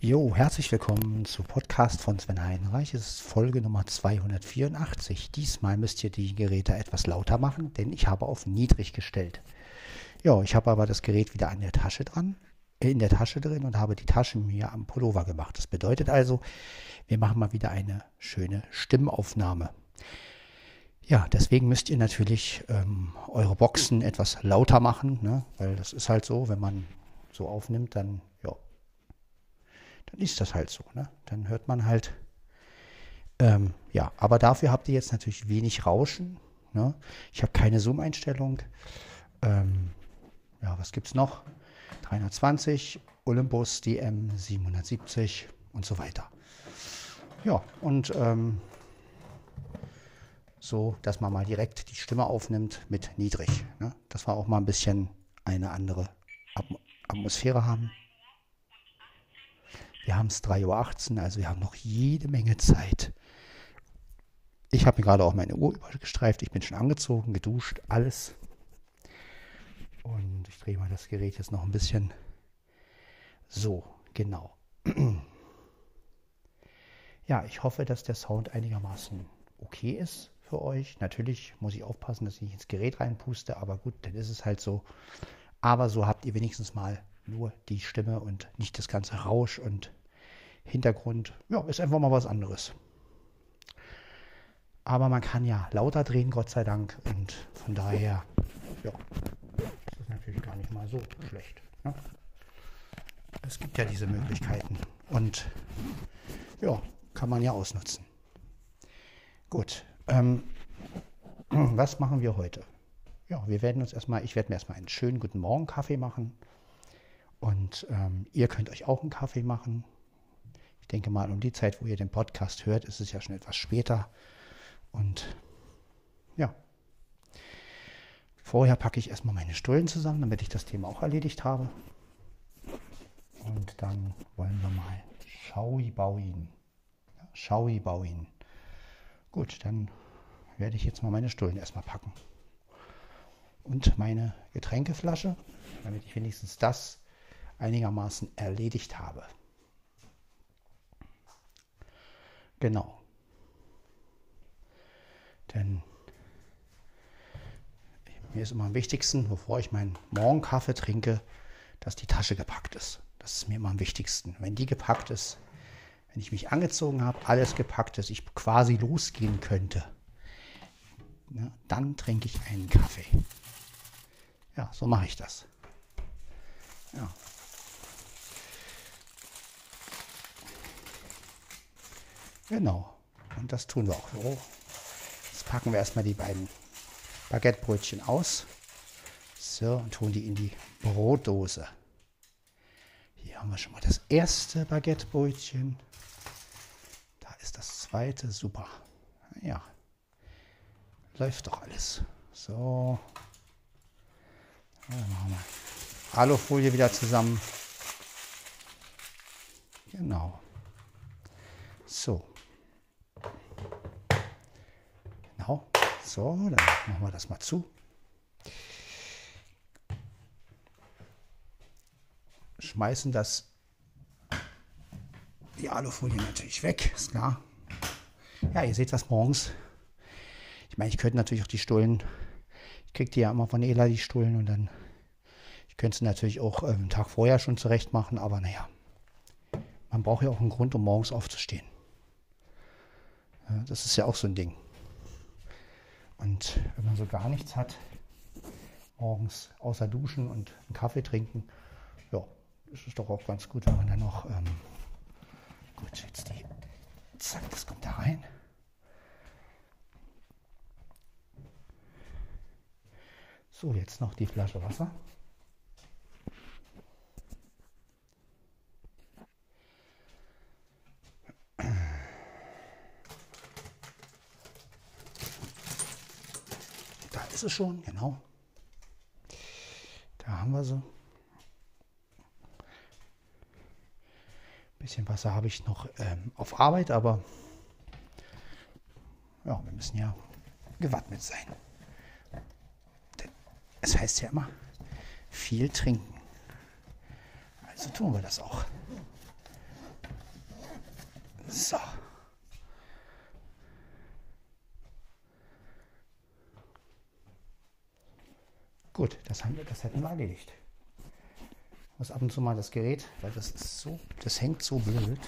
Jo, herzlich willkommen zu Podcast von Sven Heinreich. Es ist Folge Nummer 284. Diesmal müsst ihr die Geräte etwas lauter machen, denn ich habe auf niedrig gestellt. Ja, ich habe aber das Gerät wieder an der Tasche dran, äh, in der Tasche drin und habe die Tasche mir am Pullover gemacht. Das bedeutet also, wir machen mal wieder eine schöne Stimmaufnahme. Ja, deswegen müsst ihr natürlich ähm, eure Boxen etwas lauter machen, ne? weil das ist halt so, wenn man so aufnimmt, dann, ja, dann ist das halt so. Ne? Dann hört man halt, ähm, ja, aber dafür habt ihr jetzt natürlich wenig Rauschen. Ne? Ich habe keine Zoom-Einstellung. Ähm, ja, was gibt es noch? 320, Olympus DM 770 und so weiter. Ja, und ähm, so, dass man mal direkt die Stimme aufnimmt mit niedrig. Ne? Dass wir auch mal ein bisschen eine andere Atmosphäre haben. Wir haben es 3.18 Uhr, also wir haben noch jede Menge Zeit. Ich habe mir gerade auch meine Uhr übergestreift. Ich bin schon angezogen, geduscht, alles. Und ich drehe mal das Gerät jetzt noch ein bisschen. So, genau. Ja, ich hoffe, dass der Sound einigermaßen okay ist für euch. Natürlich muss ich aufpassen, dass ich nicht ins Gerät reinpuste, aber gut, dann ist es halt so. Aber so habt ihr wenigstens mal nur die Stimme und nicht das ganze Rausch und Hintergrund. Ja, ist einfach mal was anderes. Aber man kann ja lauter drehen, Gott sei Dank. Und von daher, ja, das natürlich gar nicht mal so schlecht. Ne? Es gibt ja diese Möglichkeiten. Und ja, kann man ja ausnutzen. Gut, ähm, was machen wir heute? Ja, wir werden uns erstmal, ich werde mir erstmal einen schönen guten Morgen Kaffee machen. Und ähm, ihr könnt euch auch einen Kaffee machen. Denke mal, um die Zeit, wo ihr den Podcast hört, ist es ja schon etwas später. Und ja, vorher packe ich erstmal meine Stullen zusammen, damit ich das Thema auch erledigt habe. Und dann wollen wir mal Schaui Bauin. Schaui Bauin. Gut, dann werde ich jetzt mal meine Stullen erstmal packen. Und meine Getränkeflasche, damit ich wenigstens das einigermaßen erledigt habe. Genau. Denn mir ist immer am wichtigsten, bevor ich meinen Morgenkaffee trinke, dass die Tasche gepackt ist. Das ist mir immer am wichtigsten. Wenn die gepackt ist, wenn ich mich angezogen habe, alles gepackt ist, ich quasi losgehen könnte, ja, dann trinke ich einen Kaffee. Ja, so mache ich das. Ja. Genau. Und das tun wir auch so. Jetzt packen wir erstmal die beiden Baguettebrötchen aus. So, und tun die in die Brotdose. Hier haben wir schon mal das erste Baguettebrötchen. Da ist das zweite. Super. Ja. Läuft doch alles. So. Dann machen wir Alufolie wieder zusammen. Genau. So. Genau. So, dann machen wir das mal zu. Schmeißen das die Alufolie natürlich weg, ist klar. Ja, ihr seht was morgens. Ich meine, ich könnte natürlich auch die Stullen, ich kriege die ja immer von Ela, die Stullen, und dann, ich könnte sie natürlich auch ähm, einen Tag vorher schon zurecht machen, aber naja, man braucht ja auch einen Grund, um morgens aufzustehen. Ja, das ist ja auch so ein Ding. Und wenn man so gar nichts hat, morgens außer duschen und einen Kaffee trinken, ja, ist es doch auch ganz gut, wenn man dann noch, ähm, gut, jetzt die, zack, das kommt da rein. So, jetzt noch die Flasche Wasser. Ist es schon, genau. Da haben wir sie. Ein bisschen Wasser habe ich noch ähm, auf Arbeit, aber ja, wir müssen ja gewappnet sein. Denn es heißt ja immer, viel trinken. Also tun wir das auch. So. Gut, das, haben wir, das hätten wir erledigt. Ich muss ab und zu mal das Gerät, weil das ist so, das hängt so blöd,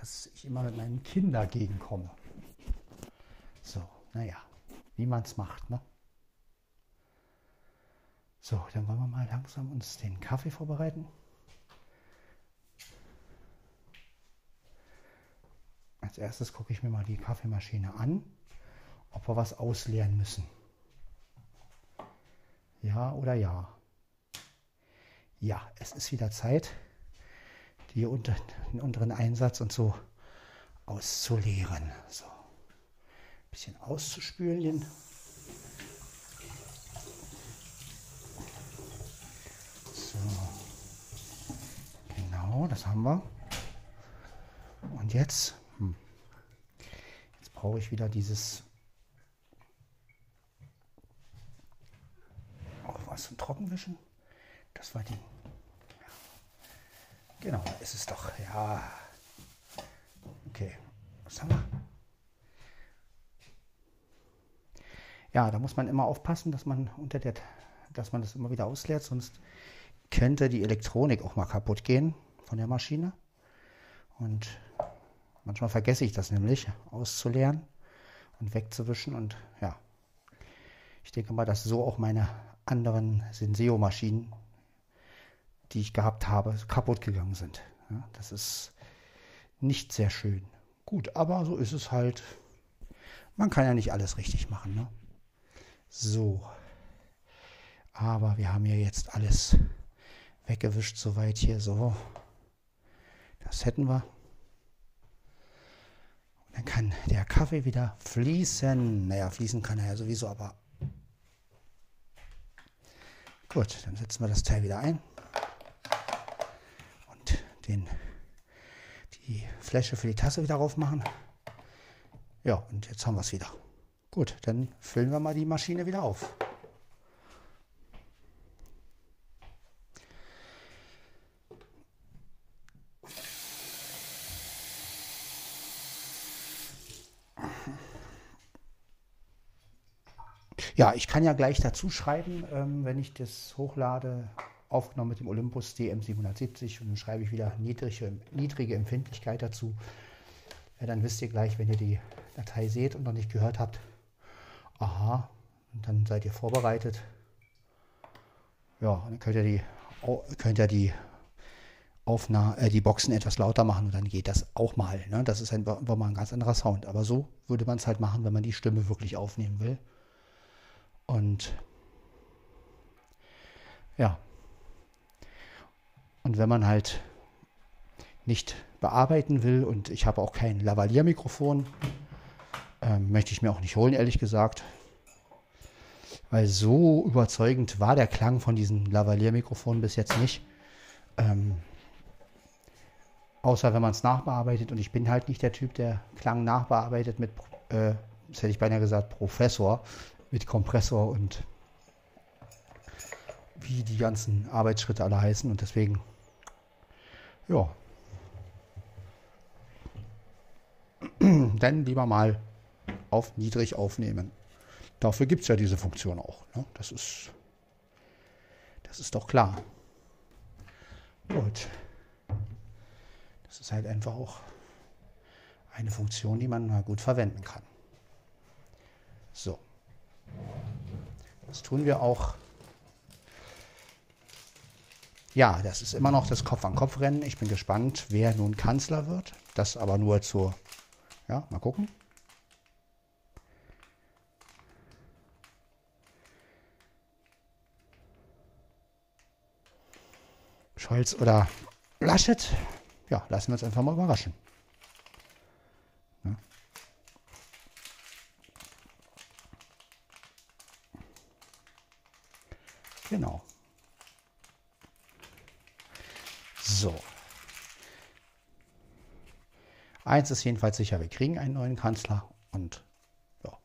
dass ich immer mit meinem Kinn dagegen komme. So, naja, wie man es macht, ne? So, dann wollen wir mal langsam uns den Kaffee vorbereiten. Als erstes gucke ich mir mal die Kaffeemaschine an, ob wir was ausleeren müssen. Ja oder ja? Ja, es ist wieder Zeit, die unter, den unteren Einsatz und so auszuleeren. So, ein bisschen auszuspülen. So, genau, das haben wir. Und jetzt, hm, jetzt brauche ich wieder dieses was zum Trockenwischen. Das war die. Genau, ist es doch. Ja. Okay. Was haben wir? Ja, da muss man immer aufpassen, dass man unter der, dass man das immer wieder ausleert, sonst könnte die Elektronik auch mal kaputt gehen von der Maschine. Und manchmal vergesse ich das nämlich auszuleeren und wegzuwischen und ja. Ich denke mal, dass so auch meine anderen Senseo-Maschinen, die ich gehabt habe, kaputt gegangen sind. Ja, das ist nicht sehr schön. Gut, aber so ist es halt. Man kann ja nicht alles richtig machen. Ne? So. Aber wir haben ja jetzt alles weggewischt, soweit hier so. Das hätten wir. Und dann kann der Kaffee wieder fließen. Naja, fließen kann er ja sowieso, aber Gut, dann setzen wir das Teil wieder ein und den, die Fläche für die Tasse wieder aufmachen. Ja, und jetzt haben wir es wieder. Gut, dann füllen wir mal die Maschine wieder auf. Ja, ich kann ja gleich dazu schreiben, ähm, wenn ich das hochlade, aufgenommen mit dem Olympus DM770 und dann schreibe ich wieder niedrige, niedrige Empfindlichkeit dazu. Ja, dann wisst ihr gleich, wenn ihr die Datei seht und noch nicht gehört habt, aha, und dann seid ihr vorbereitet. Ja, dann könnt ihr die, könnt ihr die Aufnahme, äh, die Boxen etwas lauter machen und dann geht das auch mal. Ne? Das ist einfach mal ein ganz anderer Sound. Aber so würde man es halt machen, wenn man die Stimme wirklich aufnehmen will. Und ja, und wenn man halt nicht bearbeiten will und ich habe auch kein Lavalier-Mikrofon, ähm, möchte ich mir auch nicht holen, ehrlich gesagt. Weil so überzeugend war der Klang von diesen Lavalier-Mikrofonen bis jetzt nicht. Ähm, außer wenn man es nachbearbeitet und ich bin halt nicht der Typ, der Klang nachbearbeitet mit, äh, das hätte ich beinahe gesagt, Professor mit Kompressor und wie die ganzen Arbeitsschritte alle heißen und deswegen, ja, dann lieber mal auf niedrig aufnehmen. Dafür gibt es ja diese Funktion auch. Ne? Das, ist, das ist doch klar. Gut. Das ist halt einfach auch eine Funktion, die man mal gut verwenden kann. So. Das tun wir auch. Ja, das ist immer noch das Kopf-an-Kopf-Rennen. Ich bin gespannt, wer nun Kanzler wird. Das aber nur zur. Ja, mal gucken. Scholz oder Laschet. Ja, lassen wir uns einfach mal überraschen. Genau. So. Eins ist jedenfalls sicher, wir kriegen einen neuen Kanzler und ja.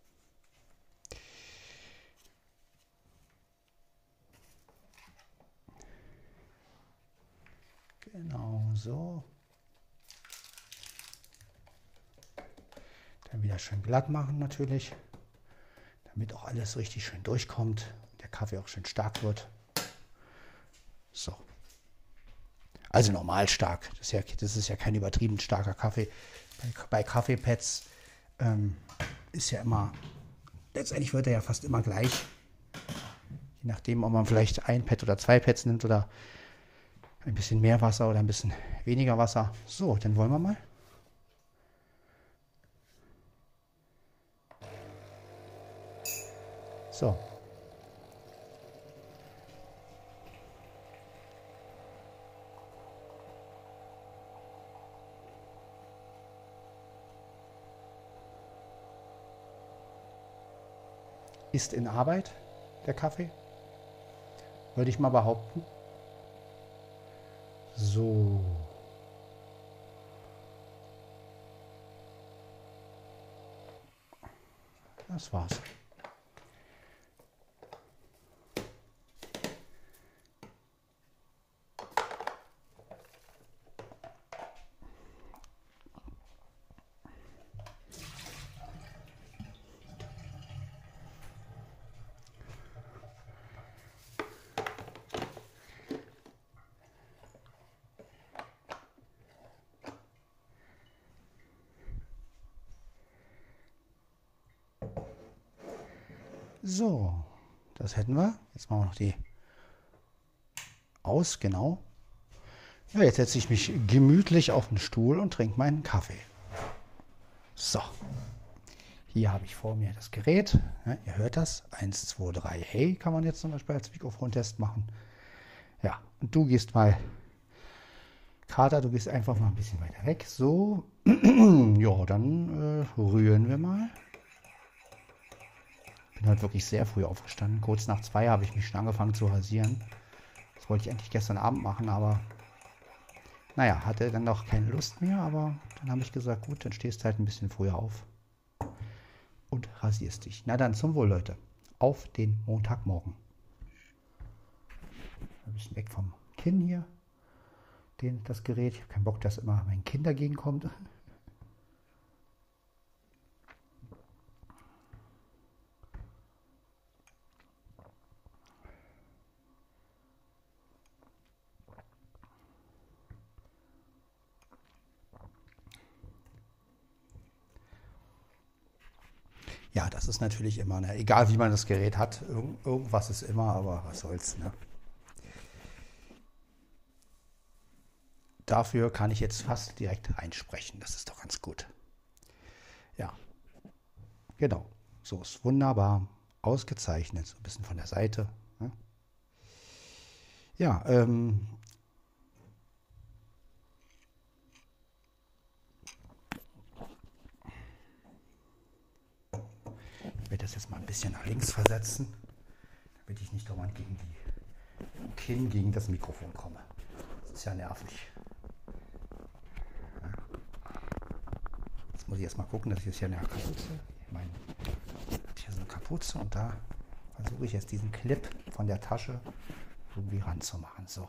Genau so. Dann wieder schön glatt machen natürlich, damit auch alles richtig schön durchkommt. Der Kaffee auch schön stark wird. So. Also normal stark. Das ist ja, das ist ja kein übertrieben starker Kaffee. Bei, bei Kaffeepads ähm, ist ja immer, letztendlich wird er ja fast immer gleich. Je nachdem, ob man vielleicht ein Pad oder zwei Pads nimmt oder ein bisschen mehr Wasser oder ein bisschen weniger Wasser. So, dann wollen wir mal. So, ist in Arbeit, der Kaffee. Würde ich mal behaupten. So. Das war's. So, das hätten wir. Jetzt machen wir noch die aus, genau. Ja, jetzt setze ich mich gemütlich auf den Stuhl und trinke meinen Kaffee. So, hier habe ich vor mir das Gerät. Ja, ihr hört das. 1, 2, 3. Hey, kann man jetzt zum Beispiel als Mikrofontest machen. Ja, und du gehst mal, Kater, du gehst einfach mal ein bisschen weiter weg. So, ja, dann äh, rühren wir mal bin heute wirklich sehr früh aufgestanden. Kurz nach zwei habe ich mich schon angefangen zu rasieren. Das wollte ich eigentlich gestern Abend machen, aber naja, hatte dann noch keine Lust mehr. Aber dann habe ich gesagt, gut, dann stehst du halt ein bisschen früher auf und rasierst dich. Na dann zum Wohl, Leute. Auf den Montagmorgen. Ein bisschen weg vom Kinn hier. Den, das Gerät. Ich habe keinen Bock, dass immer mein Kind dagegen kommt. Ja, das ist natürlich immer, ne? egal wie man das Gerät hat, irgend, irgendwas ist immer, aber was soll's. Ne? Dafür kann ich jetzt fast direkt reinsprechen. Das ist doch ganz gut. Ja, genau. So ist wunderbar ausgezeichnet. So ein bisschen von der Seite. Ne? Ja, ähm, Ich werde das jetzt mal ein bisschen nach links versetzen, damit ich nicht dauernd gegen die Kinn gegen das Mikrofon komme. Das ist ja nervig. Jetzt muss ich erst mal gucken, dass ich jetzt hier eine Kapuze, ich meine, hier so eine Kapuze und da versuche ich jetzt diesen Clip von der Tasche irgendwie ranzumachen. So.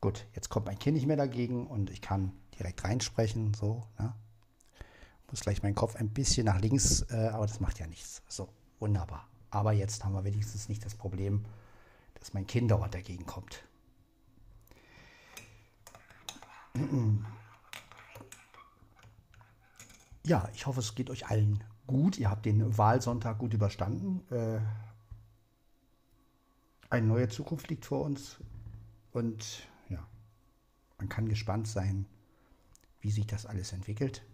Gut, jetzt kommt mein Kinn nicht mehr dagegen und ich kann direkt reinsprechen. So, ne? Muss gleich mein Kopf ein bisschen nach links, äh, aber das macht ja nichts. So, wunderbar. Aber jetzt haben wir wenigstens nicht das Problem, dass mein Kind dauernd dagegen kommt. Ja, ich hoffe, es geht euch allen gut. Ihr habt den Wahlsonntag gut überstanden. Äh, eine neue Zukunft liegt vor uns. Und ja, man kann gespannt sein, wie sich das alles entwickelt.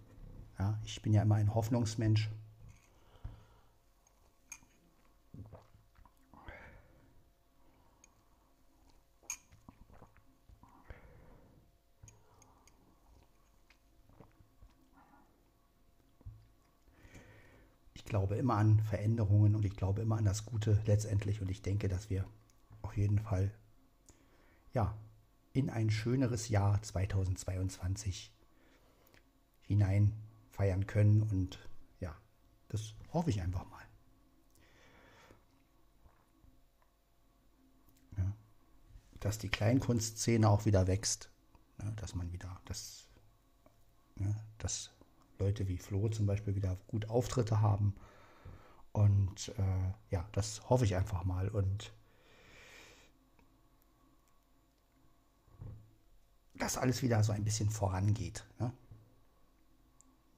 Ja, ich bin ja immer ein Hoffnungsmensch. Ich glaube immer an Veränderungen und ich glaube immer an das Gute letztendlich und ich denke, dass wir auf jeden Fall ja in ein schöneres Jahr 2022 hinein feiern können. Und ja, das hoffe ich einfach mal. Ja, dass die Kleinkunstszene auch wieder wächst, ja, dass man wieder das, ja, das Leute wie Flo zum Beispiel wieder gut Auftritte haben. Und äh, ja, das hoffe ich einfach mal. Und dass alles wieder so ein bisschen vorangeht. Ne?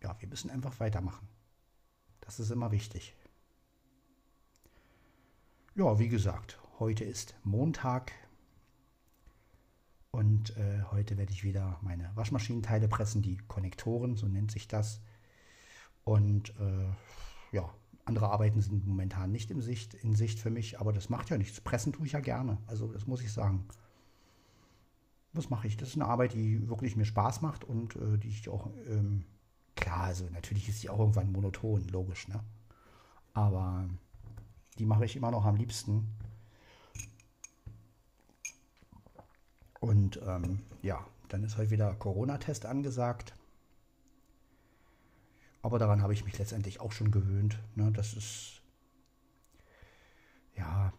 Ja, wir müssen einfach weitermachen. Das ist immer wichtig. Ja, wie gesagt, heute ist Montag und äh, heute werde ich wieder meine Waschmaschinenteile pressen, die Konnektoren, so nennt sich das. Und äh, ja, andere Arbeiten sind momentan nicht in Sicht, in Sicht für mich, aber das macht ja nichts. Pressen tue ich ja gerne, also das muss ich sagen. Was mache ich? Das ist eine Arbeit, die wirklich mir Spaß macht und äh, die ich auch, ähm, klar, also natürlich ist sie auch irgendwann monoton, logisch, ne? Aber die mache ich immer noch am liebsten. Und ähm, ja, dann ist heute wieder Corona-Test angesagt. Aber daran habe ich mich letztendlich auch schon gewöhnt. Ne? Das ist, ja,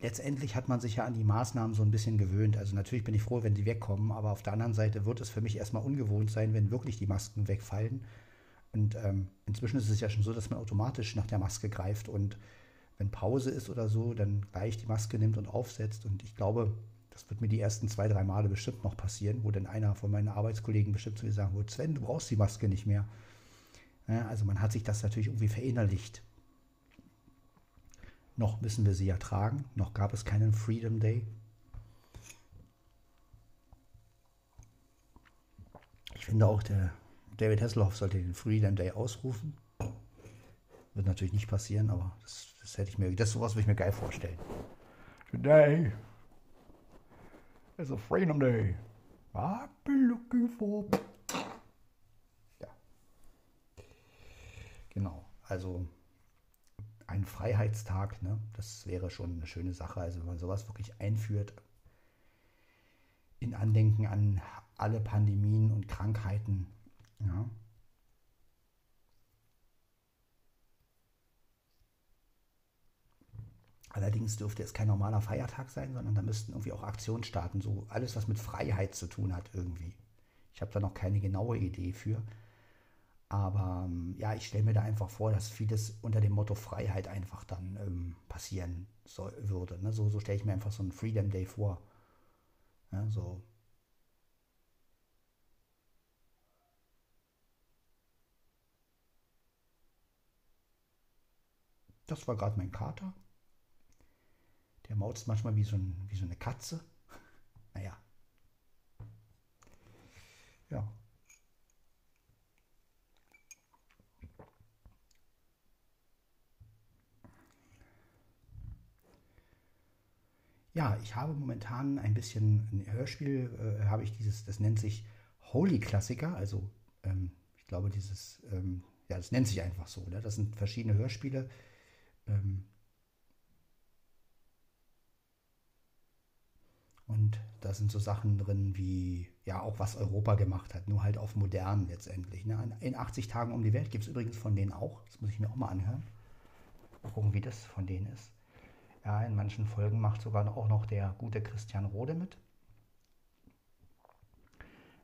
letztendlich hat man sich ja an die Maßnahmen so ein bisschen gewöhnt. Also natürlich bin ich froh, wenn die wegkommen, aber auf der anderen Seite wird es für mich erstmal ungewohnt sein, wenn wirklich die Masken wegfallen. Und ähm, inzwischen ist es ja schon so, dass man automatisch nach der Maske greift und wenn Pause ist oder so, dann gleich die Maske nimmt und aufsetzt. Und ich glaube, das wird mir die ersten zwei, drei Male bestimmt noch passieren, wo dann einer von meinen Arbeitskollegen bestimmt zu mir sagen wird, Sven, du brauchst die Maske nicht mehr. Ja, also man hat sich das natürlich irgendwie verinnerlicht. Noch müssen wir sie ja tragen, noch gab es keinen Freedom Day. Ich finde auch, der David Hasselhoff sollte den Freedom Day ausrufen. Wird natürlich nicht passieren, aber das, das hätte ich mir, das sowas würde ich mir geil vorstellen. Today is a Freedom Day. I've been looking for. Ja. Genau. Also ein Freiheitstag, ne? Das wäre schon eine schöne Sache. Also wenn man sowas wirklich einführt, in Andenken an alle Pandemien und Krankheiten, ja. Allerdings dürfte es kein normaler Feiertag sein, sondern da müssten irgendwie auch Aktionen starten. So alles, was mit Freiheit zu tun hat, irgendwie. Ich habe da noch keine genaue Idee für. Aber ähm, ja, ich stelle mir da einfach vor, dass vieles unter dem Motto Freiheit einfach dann ähm, passieren soll, würde. Ne? So, so stelle ich mir einfach so einen Freedom Day vor. Ja, so Das war gerade mein Kater. Der mautzt manchmal wie so, ein, wie so eine Katze. Naja. Ja. Ja, ich habe momentan ein bisschen ein Hörspiel, äh, habe ich dieses, das nennt sich Holy Klassiker, also ähm, ich glaube dieses, ähm, ja, das nennt sich einfach so. Ne? Das sind verschiedene Hörspiele, ähm, und da sind so Sachen drin wie, ja, auch was Europa gemacht hat, nur halt auf modern letztendlich. Ne? In 80 Tagen um die Welt gibt es übrigens von denen auch. Das muss ich mir auch mal anhören. Mal gucken, wie das von denen ist. Ja, in manchen Folgen macht sogar auch noch der gute Christian Rode mit.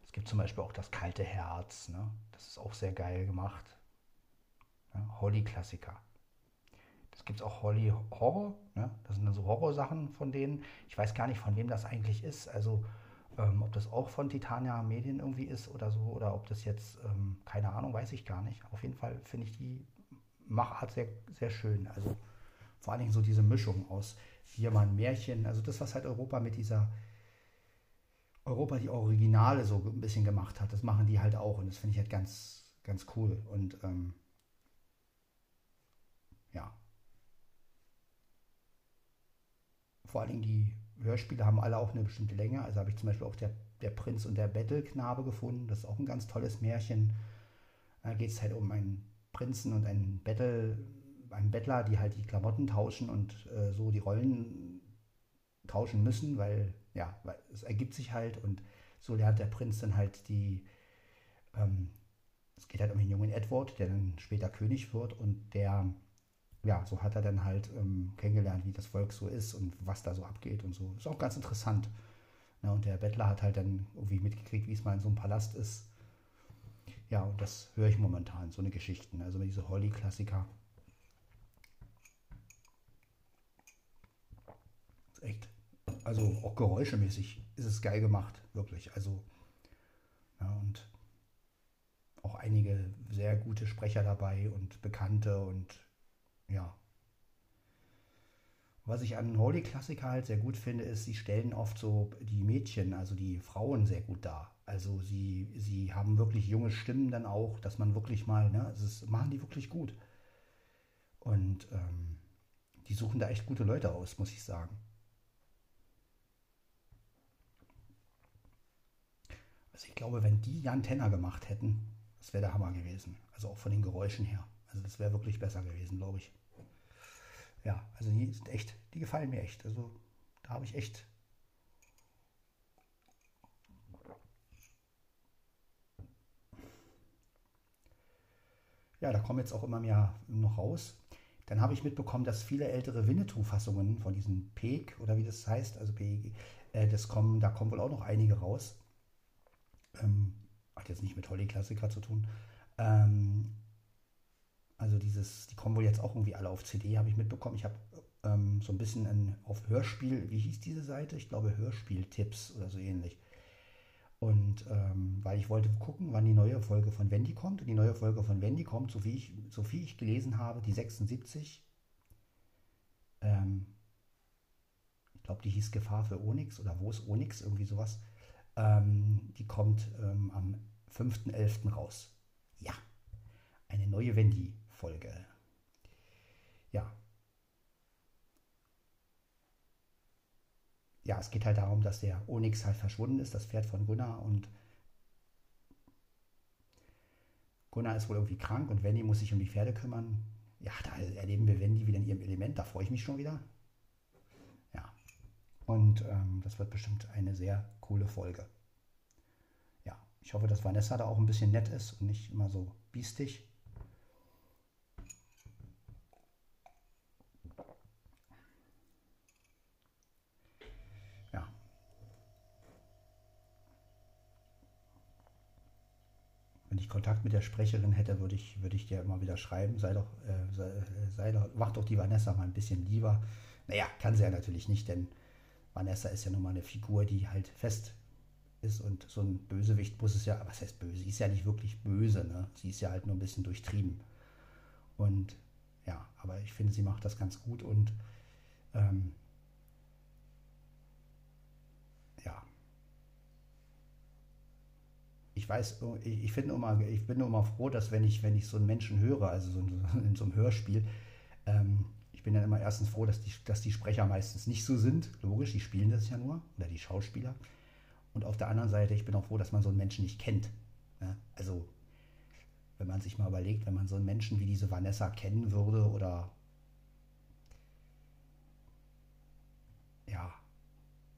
Es gibt zum Beispiel auch das kalte Herz. Ne? Das ist auch sehr geil gemacht. Ja, Holly-Klassiker. Es gibt auch Holly Horror, ne? das sind dann so Horrorsachen von denen. Ich weiß gar nicht, von wem das eigentlich ist. Also ähm, ob das auch von Titania Medien irgendwie ist oder so, oder ob das jetzt, ähm, keine Ahnung, weiß ich gar nicht. Auf jeden Fall finde ich die Machart sehr, sehr schön. Also vor allen Dingen so diese Mischung aus hier ein Märchen, also das, was halt Europa mit dieser Europa die Originale so ein bisschen gemacht hat, das machen die halt auch und das finde ich halt ganz, ganz cool. Und ähm, ja, vor allen Dingen die Hörspiele haben alle auch eine bestimmte Länge. Also habe ich zum Beispiel auch der, der Prinz und der Bettelknabe gefunden. Das ist auch ein ganz tolles Märchen. Da geht es halt um einen Prinzen und einen Bettel, einen Bettler, die halt die Klamotten tauschen und äh, so die Rollen tauschen müssen, weil ja, weil es ergibt sich halt und so lernt der Prinz dann halt die, ähm, es geht halt um den jungen Edward, der dann später König wird und der ja, so hat er dann halt ähm, kennengelernt, wie das Volk so ist und was da so abgeht und so. Ist auch ganz interessant. Ne, und der Bettler hat halt dann irgendwie mitgekriegt, wie es mal in so einem Palast ist. Ja, und das höre ich momentan, so eine Geschichten. Also diese Holly-Klassiker. Echt. Also auch geräuschemäßig ist es geil gemacht, wirklich. Also, ja, und auch einige sehr gute Sprecher dabei und Bekannte und ja. Was ich an Holy Klassiker halt sehr gut finde, ist, sie stellen oft so die Mädchen, also die Frauen sehr gut dar. Also sie, sie haben wirklich junge Stimmen dann auch, dass man wirklich mal, ne, es machen die wirklich gut. Und ähm, die suchen da echt gute Leute aus, muss ich sagen. Also ich glaube, wenn die Jan Tenner gemacht hätten, das wäre der Hammer gewesen. Also auch von den Geräuschen her. Also das wäre wirklich besser gewesen, glaube ich. Ja, also die sind echt, die gefallen mir echt. Also da habe ich echt. Ja, da kommen jetzt auch immer mehr noch raus. Dann habe ich mitbekommen, dass viele ältere Winnetou-Fassungen von diesen PEG oder wie das heißt, also PEG, äh, das kommen, da kommen wohl auch noch einige raus. Ähm, hat jetzt nicht mit Holly-Klassiker zu tun. Ähm, also dieses, die kommen wohl jetzt auch irgendwie alle auf CD, habe ich mitbekommen. Ich habe ähm, so ein bisschen ein, auf Hörspiel, wie hieß diese Seite? Ich glaube Hörspieltipps oder so ähnlich. Und ähm, weil ich wollte gucken, wann die neue Folge von Wendy kommt. Und die neue Folge von Wendy kommt, so wie ich, so viel ich gelesen habe, die 76. Ähm, ich glaube, die hieß Gefahr für Onyx oder Wo ist Onyx, irgendwie sowas. Ähm, die kommt ähm, am 5.11. raus. Ja, eine neue Wendy-Folge. Ja. Ja, es geht halt darum, dass der Onyx halt verschwunden ist, das Pferd von Gunnar und Gunnar ist wohl irgendwie krank und Wendy muss sich um die Pferde kümmern. Ja, da erleben wir Wendy wieder in ihrem Element, da freue ich mich schon wieder. Ja. Und ähm, das wird bestimmt eine sehr coole Folge. Ich hoffe, dass Vanessa da auch ein bisschen nett ist und nicht immer so biestig. Ja. Wenn ich Kontakt mit der Sprecherin hätte, würde ich, würde ich dir immer wieder schreiben, sei doch, äh, sei, sei doch, mach doch die Vanessa mal ein bisschen lieber. Naja, kann sie ja natürlich nicht, denn Vanessa ist ja nun mal eine Figur, die halt fest ist und so ein Bösewicht muss es ja, was heißt böse? Sie ist ja nicht wirklich böse, ne? Sie ist ja halt nur ein bisschen durchtrieben. Und ja, aber ich finde, sie macht das ganz gut und ähm, ja. Ich weiß, ich, ich finde immer, ich bin immer froh, dass wenn ich, wenn ich so einen Menschen höre, also so in so einem Hörspiel, ähm, bin dann immer erstens froh, dass die, dass die Sprecher meistens nicht so sind. Logisch, die spielen das ja nur, oder die Schauspieler. Und auf der anderen Seite, ich bin auch froh, dass man so einen Menschen nicht kennt. Ja, also, wenn man sich mal überlegt, wenn man so einen Menschen wie diese Vanessa kennen würde oder ja,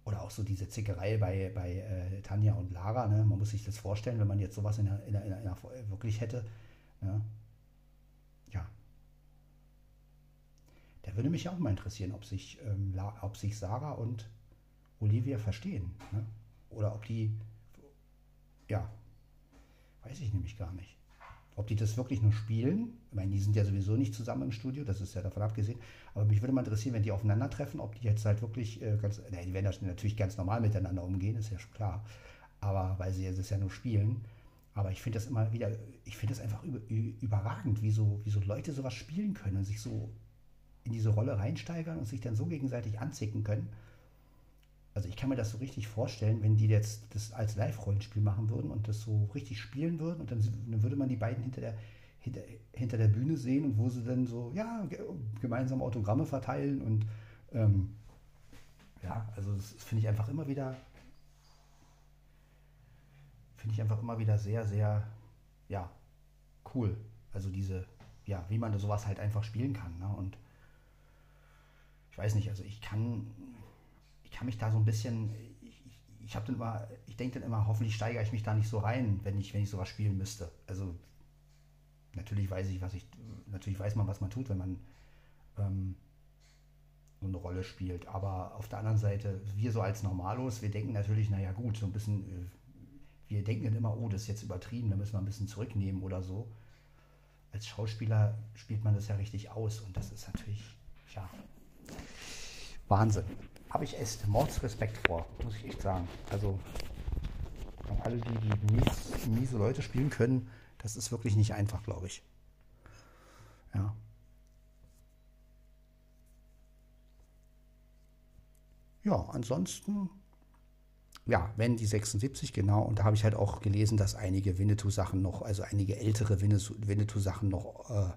oder auch so diese Zickerei bei, bei äh, Tanja und Lara, ne? man muss sich das vorstellen, wenn man jetzt sowas in der, in der, in der, wirklich hätte. Ne? Ja. Da würde mich auch mal interessieren, ob sich, ähm, ob sich Sarah und Olivia verstehen. Ne? Oder ob die, ja, weiß ich nämlich gar nicht. Ob die das wirklich nur spielen, ich meine, die sind ja sowieso nicht zusammen im Studio, das ist ja davon abgesehen, aber mich würde mal interessieren, wenn die aufeinandertreffen, ob die jetzt halt wirklich äh, ganz, ne, die werden natürlich ganz normal miteinander umgehen, ist ja schon klar, aber weil sie es ja nur spielen. Aber ich finde das immer wieder, ich finde das einfach über, überragend, wie so, wie so Leute sowas spielen können und sich so in diese Rolle reinsteigern und sich dann so gegenseitig anzicken können. Also ich kann mir das so richtig vorstellen, wenn die jetzt das als Live-Rollenspiel machen würden und das so richtig spielen würden und dann, dann würde man die beiden hinter der, hinter, hinter der Bühne sehen und wo sie dann so, ja, gemeinsam Autogramme verteilen und ähm, ja, also das finde ich einfach immer wieder, finde ich einfach immer wieder sehr, sehr, ja, cool. Also diese, ja, wie man sowas halt einfach spielen kann. Ne? Und ich weiß nicht, also ich kann, ich kann mich da so ein bisschen, ich, ich, habe dann immer, ich denke dann immer, hoffentlich steigere ich mich da nicht so rein, wenn ich, wenn ich sowas spielen müsste. Also natürlich weiß ich, was ich, natürlich weiß man, was man tut, wenn man ähm, eine Rolle spielt. Aber auf der anderen Seite, wir so als Normalos, wir denken natürlich, naja gut, so ein bisschen, äh, wir denken dann immer, oh, das ist jetzt übertrieben, da müssen wir ein bisschen zurücknehmen oder so. Als Schauspieler spielt man das ja richtig aus und das ist natürlich, ja, Wahnsinn. Habe ich echt Mordsrespekt vor, muss ich echt sagen. Also alle, die, die mies, miese Leute spielen können, das ist wirklich nicht einfach, glaube ich. Ja. Ja, ansonsten, ja, wenn die 76, genau. Und da habe ich halt auch gelesen, dass einige Winnetou-Sachen noch, also einige ältere Winnetou-Sachen noch äh,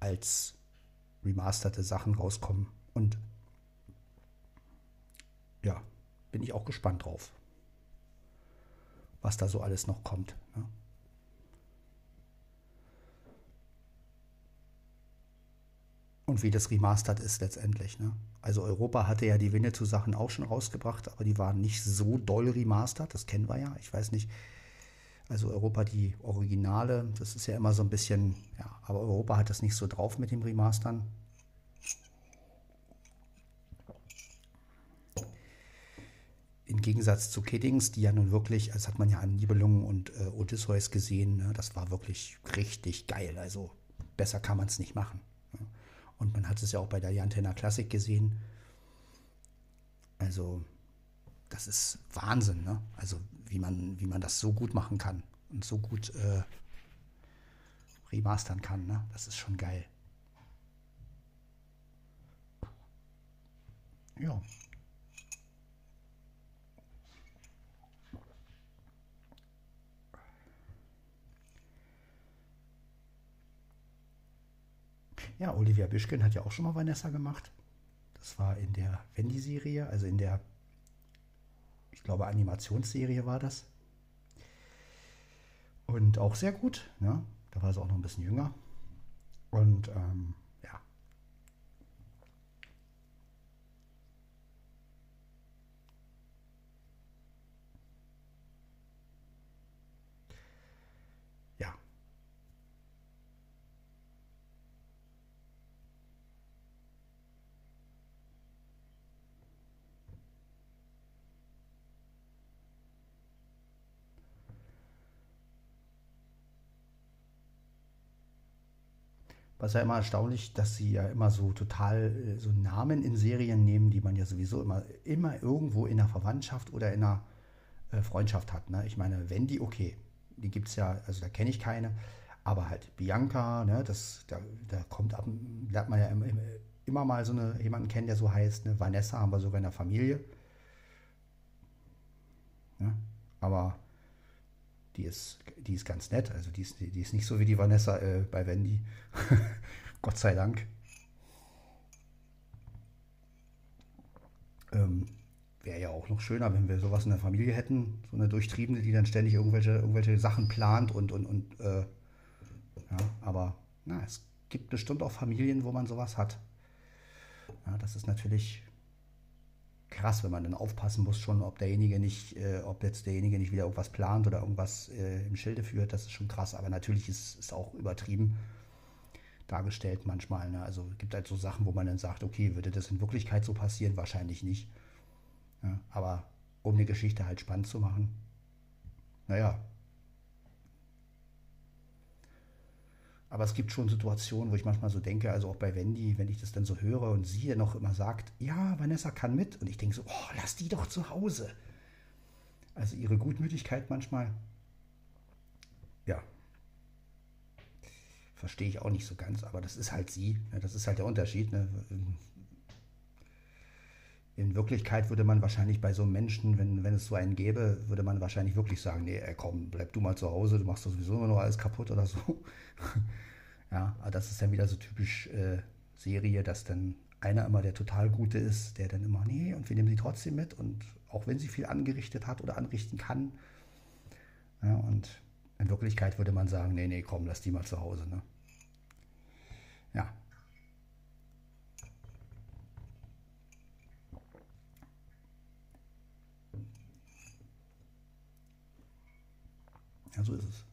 als remasterte Sachen rauskommen. Und ja, bin ich auch gespannt drauf, was da so alles noch kommt. Ne? Und wie das remastered ist letztendlich. Ne? Also Europa hatte ja die Winnetou-Sachen auch schon rausgebracht, aber die waren nicht so doll remastered, das kennen wir ja. Ich weiß nicht. Also Europa die Originale, das ist ja immer so ein bisschen, ja, aber Europa hat das nicht so drauf mit dem Remastern. Im Gegensatz zu Kiddings, die ja nun wirklich, das hat man ja an Nibelungen und äh, Odysseus gesehen, ne, das war wirklich richtig geil. Also besser kann man es nicht machen. Ne? Und man hat es ja auch bei der Jantenna Classic gesehen. Also, das ist Wahnsinn, ne? Also, wie man, wie man das so gut machen kann und so gut äh, remastern kann, ne? Das ist schon geil. Ja. Ja, Olivia Bischken hat ja auch schon mal Vanessa gemacht. Das war in der Wendy-Serie, also in der, ich glaube, Animationsserie war das. Und auch sehr gut. Ne? Da war sie auch noch ein bisschen jünger. Und ähm, Was ja immer erstaunlich, dass sie ja immer so total äh, so Namen in Serien nehmen, die man ja sowieso immer, immer irgendwo in der Verwandtschaft oder in der äh, Freundschaft hat. Ne? Ich meine, Wendy, okay, die gibt es ja, also da kenne ich keine, aber halt Bianca, ne, das, da, da kommt ab, lernt man ja immer, immer mal so eine, jemanden kennen, der so heißt, ne? Vanessa haben wir sogar in der Familie. Ne? Aber die ist, die ist ganz nett. Also die ist, die ist nicht so wie die Vanessa äh, bei Wendy. Gott sei Dank. Ähm, Wäre ja auch noch schöner, wenn wir sowas in der Familie hätten. So eine Durchtriebene, die dann ständig irgendwelche, irgendwelche Sachen plant und, und, und äh, ja, aber na, es gibt bestimmt auch Familien, wo man sowas hat. Ja, das ist natürlich krass, wenn man dann aufpassen muss schon, ob derjenige nicht, äh, ob jetzt derjenige nicht wieder irgendwas plant oder irgendwas äh, im Schilde führt, das ist schon krass. Aber natürlich ist es auch übertrieben dargestellt manchmal. Ne? Also es gibt halt so Sachen, wo man dann sagt, okay, würde das in Wirklichkeit so passieren? Wahrscheinlich nicht. Ja, aber um eine Geschichte halt spannend zu machen, naja, Aber es gibt schon Situationen, wo ich manchmal so denke, also auch bei Wendy, wenn ich das dann so höre und sie dann noch immer sagt, ja, Vanessa kann mit. Und ich denke so, oh, lass die doch zu Hause. Also ihre Gutmütigkeit manchmal, ja, verstehe ich auch nicht so ganz, aber das ist halt sie. Ne? Das ist halt der Unterschied. Ne? In Wirklichkeit würde man wahrscheinlich bei so einem Menschen, wenn, wenn es so einen gäbe, würde man wahrscheinlich wirklich sagen, nee, komm, bleib du mal zu Hause, du machst sowieso immer noch alles kaputt oder so. ja, aber das ist dann wieder so typisch äh, Serie, dass dann einer immer der total Gute ist, der dann immer, nee, und wir nehmen sie trotzdem mit und auch wenn sie viel angerichtet hat oder anrichten kann. Ja, und in Wirklichkeit würde man sagen, nee, nee, komm, lass die mal zu Hause. Ne? Ja, so ist es.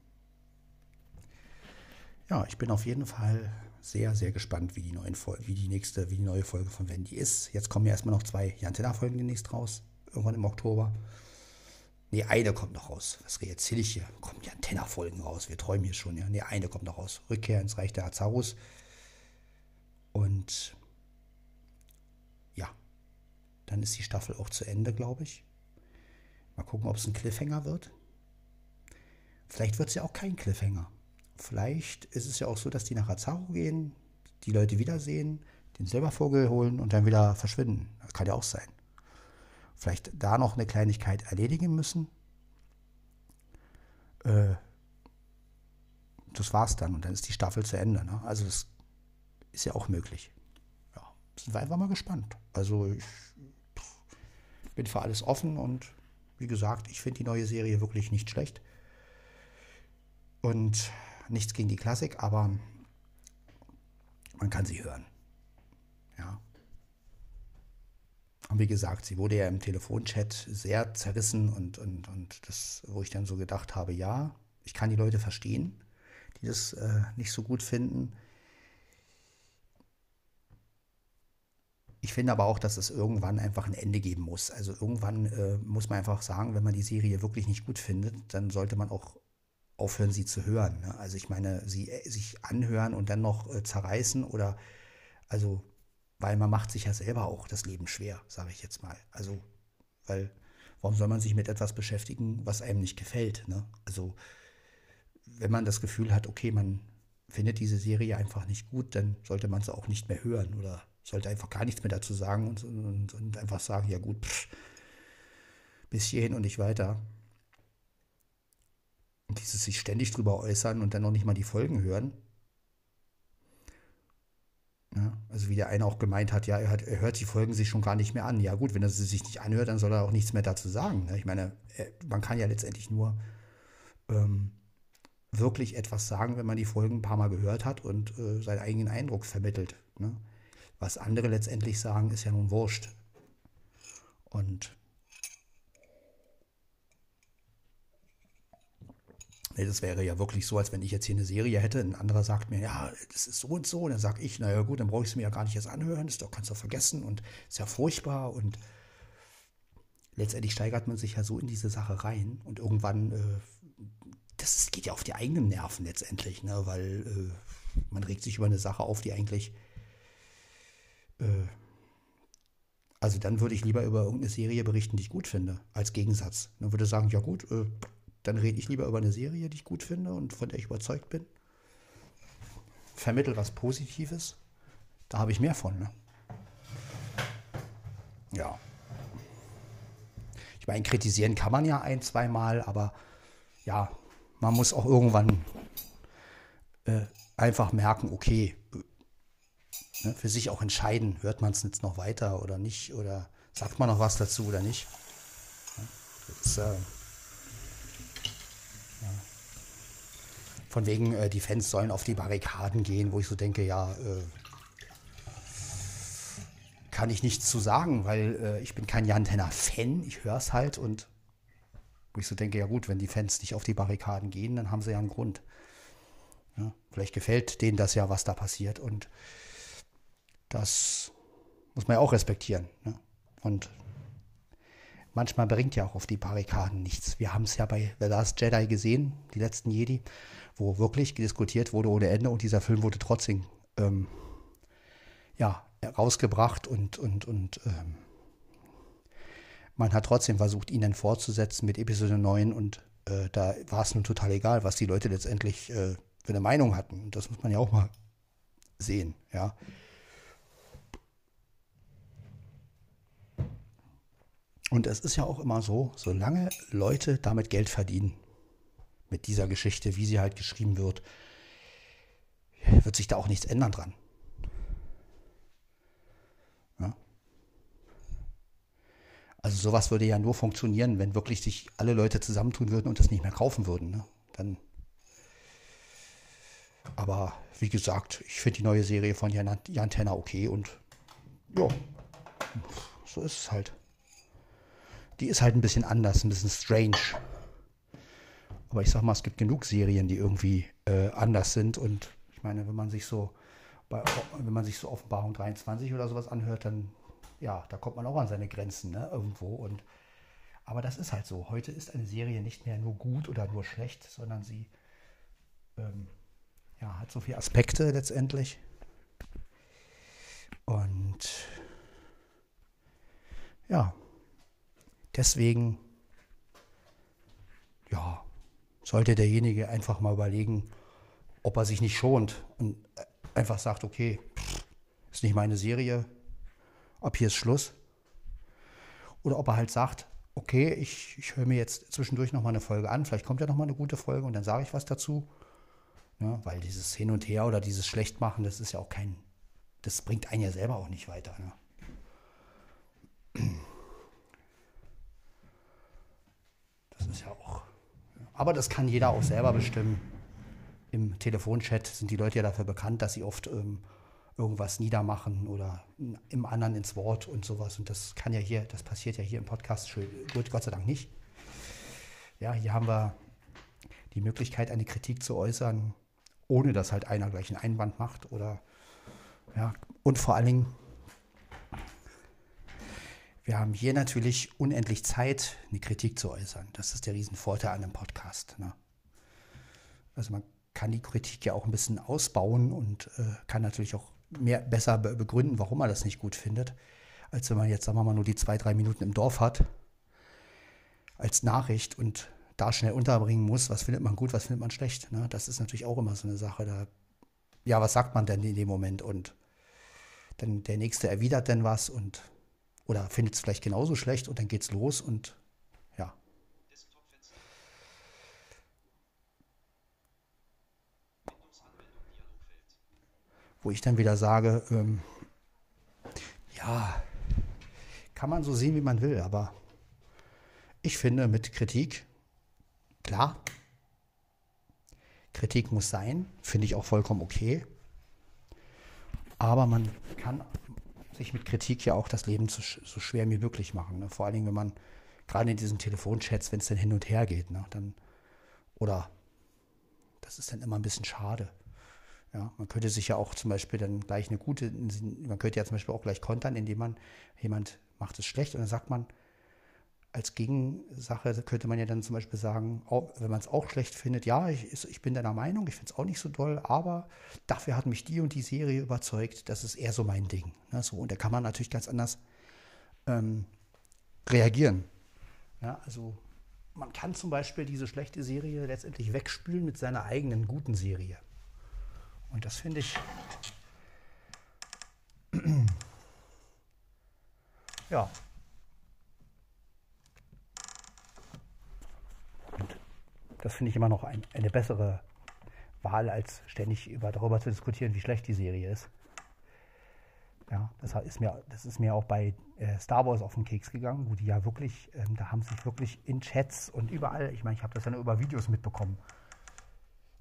Ja, ich bin auf jeden Fall sehr, sehr gespannt, wie die, neuen wie die nächste, wie die neue Folge von Wendy ist. Jetzt kommen ja erstmal noch zwei Jantenna-Folgen demnächst raus, irgendwann im Oktober. Ne, eine kommt noch raus. Was erzähle ich hier? Kommen die Antenna-Folgen raus. Wir träumen hier schon. Ja? Ne, eine kommt noch raus. Rückkehr ins Reich der Azarus. Und ja, dann ist die Staffel auch zu Ende, glaube ich. Mal gucken, ob es ein Cliffhanger wird. Vielleicht wird es ja auch kein Cliffhanger. Vielleicht ist es ja auch so, dass die nach Azaru gehen, die Leute wiedersehen, den Silbervogel holen und dann wieder verschwinden. Das kann ja auch sein vielleicht da noch eine Kleinigkeit erledigen müssen. Äh, das war's dann und dann ist die Staffel zu Ende. Ne? Also das ist ja auch möglich. Ja, sind wir einfach mal gespannt. Also ich bin für alles offen und wie gesagt, ich finde die neue Serie wirklich nicht schlecht. Und nichts gegen die Klassik, aber man kann sie hören. Ja. Und wie gesagt, sie wurde ja im Telefonchat sehr zerrissen und, und, und das, wo ich dann so gedacht habe, ja, ich kann die Leute verstehen, die das äh, nicht so gut finden. Ich finde aber auch, dass es irgendwann einfach ein Ende geben muss. Also irgendwann äh, muss man einfach sagen, wenn man die Serie wirklich nicht gut findet, dann sollte man auch aufhören, sie zu hören. Ne? Also ich meine, sie äh, sich anhören und dann noch äh, zerreißen oder also weil man macht sich ja selber auch das Leben schwer, sage ich jetzt mal. Also, weil, warum soll man sich mit etwas beschäftigen, was einem nicht gefällt? Ne? Also, wenn man das Gefühl hat, okay, man findet diese Serie einfach nicht gut, dann sollte man sie auch nicht mehr hören oder sollte einfach gar nichts mehr dazu sagen und, und, und einfach sagen, ja gut, pff, bis hierhin und nicht weiter. Dieses sich ständig drüber äußern und dann noch nicht mal die Folgen hören, ja, also wie der eine auch gemeint hat, ja, er, hat, er, hört die Folgen sich schon gar nicht mehr an. Ja gut, wenn er sie sich nicht anhört, dann soll er auch nichts mehr dazu sagen. Ne? Ich meine, man kann ja letztendlich nur ähm, wirklich etwas sagen, wenn man die Folgen ein paar Mal gehört hat und äh, seinen eigenen Eindruck vermittelt. Ne? Was andere letztendlich sagen, ist ja nun wurscht. Und Nee, das wäre ja wirklich so, als wenn ich jetzt hier eine Serie hätte, ein anderer sagt mir, ja, das ist so und so, und dann sage ich, naja gut, dann brauche ich es mir ja gar nicht erst anhören, das kannst du vergessen. Und ist ja furchtbar. Und letztendlich steigert man sich ja so in diese Sache rein. Und irgendwann, äh, das geht ja auf die eigenen Nerven letztendlich, ne, weil äh, man regt sich über eine Sache auf, die eigentlich, äh, also dann würde ich lieber über irgendeine Serie berichten, die ich gut finde, als Gegensatz. Dann würde ich sagen, ja gut, äh, dann rede ich lieber über eine Serie, die ich gut finde und von der ich überzeugt bin. Vermittel was Positives. Da habe ich mehr von. Ne? Ja. Ich meine, kritisieren kann man ja ein, zweimal, aber ja, man muss auch irgendwann äh, einfach merken, okay, ne, für sich auch entscheiden, hört man es jetzt noch weiter oder nicht, oder sagt man noch was dazu oder nicht. Das, äh, Von wegen, äh, die Fans sollen auf die Barrikaden gehen, wo ich so denke, ja, äh, kann ich nichts zu sagen, weil äh, ich bin kein Jan Tenner Fan, ich höre es halt und wo ich so denke, ja gut, wenn die Fans nicht auf die Barrikaden gehen, dann haben sie ja einen Grund. Ja, vielleicht gefällt denen das ja, was da passiert und das muss man ja auch respektieren. Ne? Und manchmal bringt ja auch auf die Barrikaden nichts. Wir haben es ja bei The Last Jedi gesehen, die letzten Jedi wo wirklich diskutiert wurde ohne Ende und dieser Film wurde trotzdem ähm, ja, rausgebracht und, und, und ähm, man hat trotzdem versucht, ihn dann fortzusetzen mit Episode 9 und äh, da war es nun total egal, was die Leute letztendlich äh, für eine Meinung hatten. Und das muss man ja auch mal sehen, ja. Und es ist ja auch immer so, solange Leute damit Geld verdienen, mit dieser Geschichte, wie sie halt geschrieben wird, wird sich da auch nichts ändern dran. Ja? Also sowas würde ja nur funktionieren, wenn wirklich sich alle Leute zusammentun würden und das nicht mehr kaufen würden. Ne? Dann. Aber wie gesagt, ich finde die neue Serie von Jan, Jan Tenner okay und ja, so ist es halt. Die ist halt ein bisschen anders, ein bisschen strange. Aber ich sag mal, es gibt genug Serien, die irgendwie äh, anders sind. Und ich meine, wenn man sich so bei, wenn man sich so Offenbarung 23 oder sowas anhört, dann, ja, da kommt man auch an seine Grenzen, ne, irgendwo. Und, aber das ist halt so. Heute ist eine Serie nicht mehr nur gut oder nur schlecht, sondern sie ähm, ja, hat so viele Aspekte letztendlich. Und ja, deswegen, ja, sollte derjenige einfach mal überlegen, ob er sich nicht schont und einfach sagt, okay, ist nicht meine Serie, ab hier ist Schluss. Oder ob er halt sagt, okay, ich, ich höre mir jetzt zwischendurch nochmal eine Folge an, vielleicht kommt ja nochmal eine gute Folge und dann sage ich was dazu. Ja, weil dieses Hin und Her oder dieses Schlechtmachen, das ist ja auch kein, das bringt einen ja selber auch nicht weiter. Ne? Das ist ja auch. Aber das kann jeder auch selber bestimmen. Im Telefonchat sind die Leute ja dafür bekannt, dass sie oft ähm, irgendwas niedermachen oder im anderen ins Wort und sowas. Und das kann ja hier, das passiert ja hier im Podcast schön, gut, Gott sei Dank nicht. Ja, hier haben wir die Möglichkeit, eine Kritik zu äußern, ohne dass halt einer gleich einen Einwand macht oder ja, und vor allen Dingen, wir haben hier natürlich unendlich Zeit, eine Kritik zu äußern. Das ist der Riesenvorteil an einem Podcast. Ne? Also man kann die Kritik ja auch ein bisschen ausbauen und äh, kann natürlich auch mehr, besser be begründen, warum man das nicht gut findet, als wenn man jetzt, sagen wir mal, nur die zwei, drei Minuten im Dorf hat als Nachricht und da schnell unterbringen muss, was findet man gut, was findet man schlecht. Ne? Das ist natürlich auch immer so eine Sache. Da, ja, was sagt man denn in dem Moment? Und dann der Nächste erwidert dann was und oder findet es vielleicht genauso schlecht und dann geht's los und ja. Wo ich dann wieder sage, ähm, ja, kann man so sehen, wie man will, aber ich finde, mit Kritik Klar, Kritik muss sein, finde ich auch vollkommen okay. Aber man kann sich mit Kritik ja auch das Leben so, so schwer wie möglich machen. Ne? Vor allen Dingen, wenn man gerade in diesen Telefonchats, wenn es dann hin und her geht, ne? dann oder das ist dann immer ein bisschen schade. Ja, man könnte sich ja auch zum Beispiel dann gleich eine gute, man könnte ja zum Beispiel auch gleich kontern, indem man jemand macht es schlecht und dann sagt man, als Gegensache könnte man ja dann zum Beispiel sagen, wenn man es auch schlecht findet, ja, ich, ich bin deiner Meinung, ich finde es auch nicht so toll, aber dafür hat mich die und die Serie überzeugt, das ist eher so mein Ding. Ne, so, und da kann man natürlich ganz anders ähm, reagieren. Ja, also man kann zum Beispiel diese schlechte Serie letztendlich wegspülen mit seiner eigenen guten Serie. Und das finde ich, ja, Das finde ich immer noch ein, eine bessere Wahl, als ständig über, darüber zu diskutieren, wie schlecht die Serie ist. Ja, das ist mir, das ist mir auch bei äh, Star Wars auf den Keks gegangen, wo die ja wirklich, ähm, da haben sich wirklich in Chats und überall, ich meine, ich habe das ja nur über Videos mitbekommen,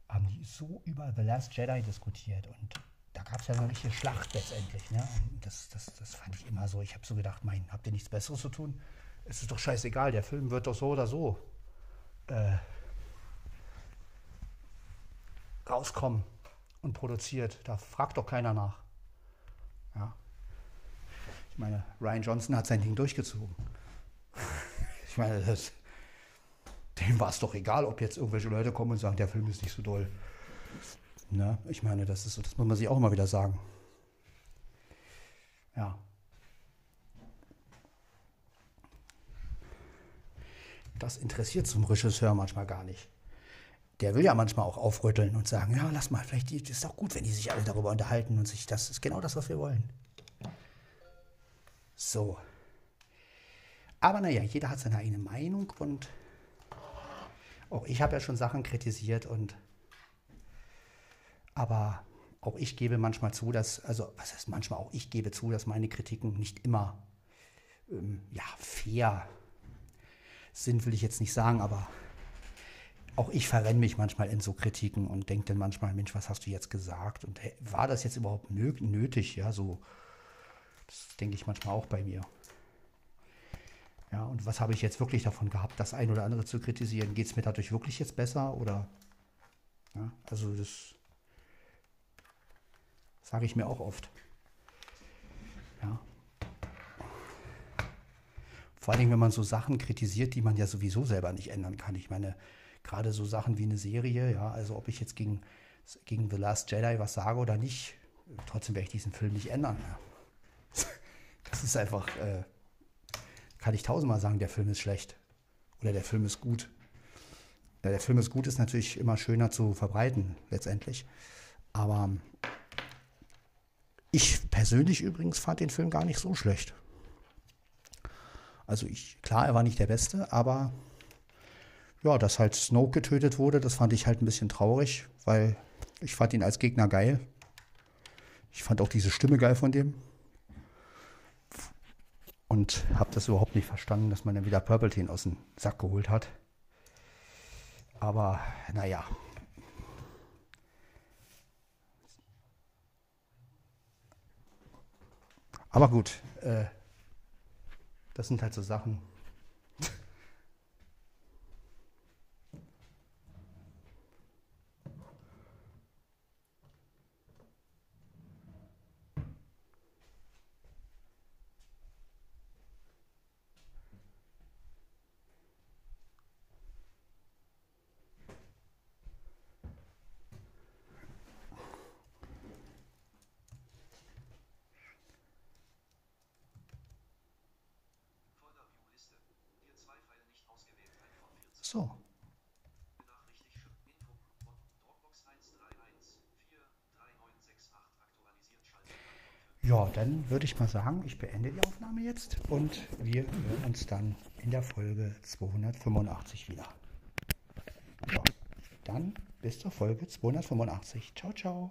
haben die so über The Last Jedi diskutiert und da gab es ja eine richtige Schlacht letztendlich. Ne? Das, das, das fand ich immer so. Ich habe so gedacht, mein, habt ihr nichts Besseres zu tun? Es ist doch scheißegal, der Film wird doch so oder so äh, rauskommen und produziert. Da fragt doch keiner nach. Ja. Ich meine, Ryan Johnson hat sein Ding durchgezogen. Ich meine, das, dem war es doch egal, ob jetzt irgendwelche Leute kommen und sagen, der Film ist nicht so doll. Ne? Ich meine, das, ist, das muss man sich auch immer wieder sagen. Ja. Das interessiert zum Regisseur manchmal gar nicht der will ja manchmal auch aufrütteln und sagen, ja, lass mal, vielleicht ist es doch gut, wenn die sich alle darüber unterhalten und sich, das ist genau das, was wir wollen. So. Aber naja, jeder hat seine eigene Meinung und auch ich habe ja schon Sachen kritisiert und aber auch ich gebe manchmal zu, dass, also was heißt manchmal auch ich gebe zu, dass meine Kritiken nicht immer ähm, ja, fair sind, will ich jetzt nicht sagen, aber auch ich verrenne mich manchmal in so Kritiken und denke dann manchmal, Mensch, was hast du jetzt gesagt? Und hey, war das jetzt überhaupt nötig? Ja, so, das denke ich manchmal auch bei mir. Ja, und was habe ich jetzt wirklich davon gehabt, das ein oder andere zu kritisieren? Geht es mir dadurch wirklich jetzt besser? Oder, ja, also das, Sage ich mir auch oft. Ja. Vor allem, wenn man so Sachen kritisiert, die man ja sowieso selber nicht ändern kann. Ich meine, gerade so Sachen wie eine Serie, ja, also ob ich jetzt gegen, gegen The Last Jedi was sage oder nicht, trotzdem werde ich diesen Film nicht ändern. Ja. Das ist einfach, äh, kann ich tausendmal sagen, der Film ist schlecht oder der Film ist gut. Ja, der Film ist gut, ist natürlich immer schöner zu verbreiten, letztendlich. Aber ich persönlich übrigens fand den Film gar nicht so schlecht. Also ich, klar, er war nicht der Beste, aber ja, dass halt Snoke getötet wurde, das fand ich halt ein bisschen traurig, weil ich fand ihn als Gegner geil. Ich fand auch diese Stimme geil von dem. Und habe das überhaupt nicht verstanden, dass man dann wieder Purple aus dem Sack geholt hat. Aber naja. Aber gut, äh, das sind halt so Sachen. So. Ja, dann würde ich mal sagen, ich beende die Aufnahme jetzt und wir hören uns dann in der Folge 285 wieder. Ja, dann bis zur Folge 285. Ciao, ciao.